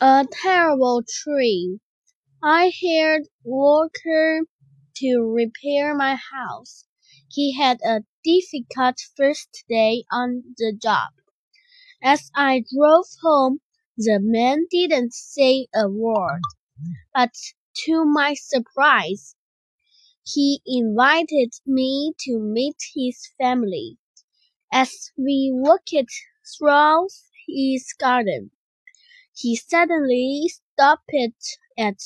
A trouble tree. I hired worker to repair my house. He had a difficult first day on the job. As I drove home, the man didn't say a word, but to my surprise, he invited me to meet his family. As we walked through his garden, he suddenly stopped at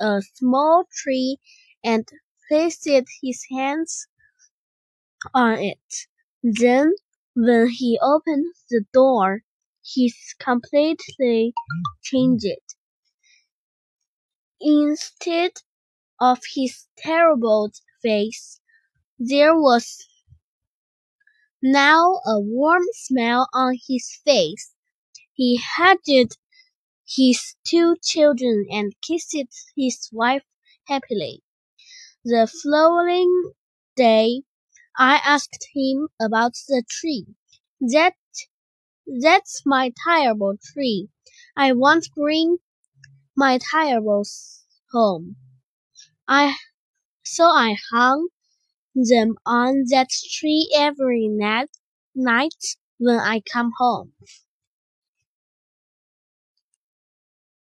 a small tree and placed his hands on it. Then, when he opened the door, he completely changed. Instead of his terrible face, there was now a warm smile on his face. He hugged his two children and kissed his wife happily. The following day, I asked him about the tree. That, that's my trouble tree. I won't bring my terribles home. I, so I hung them on that tree every night, night when I come home.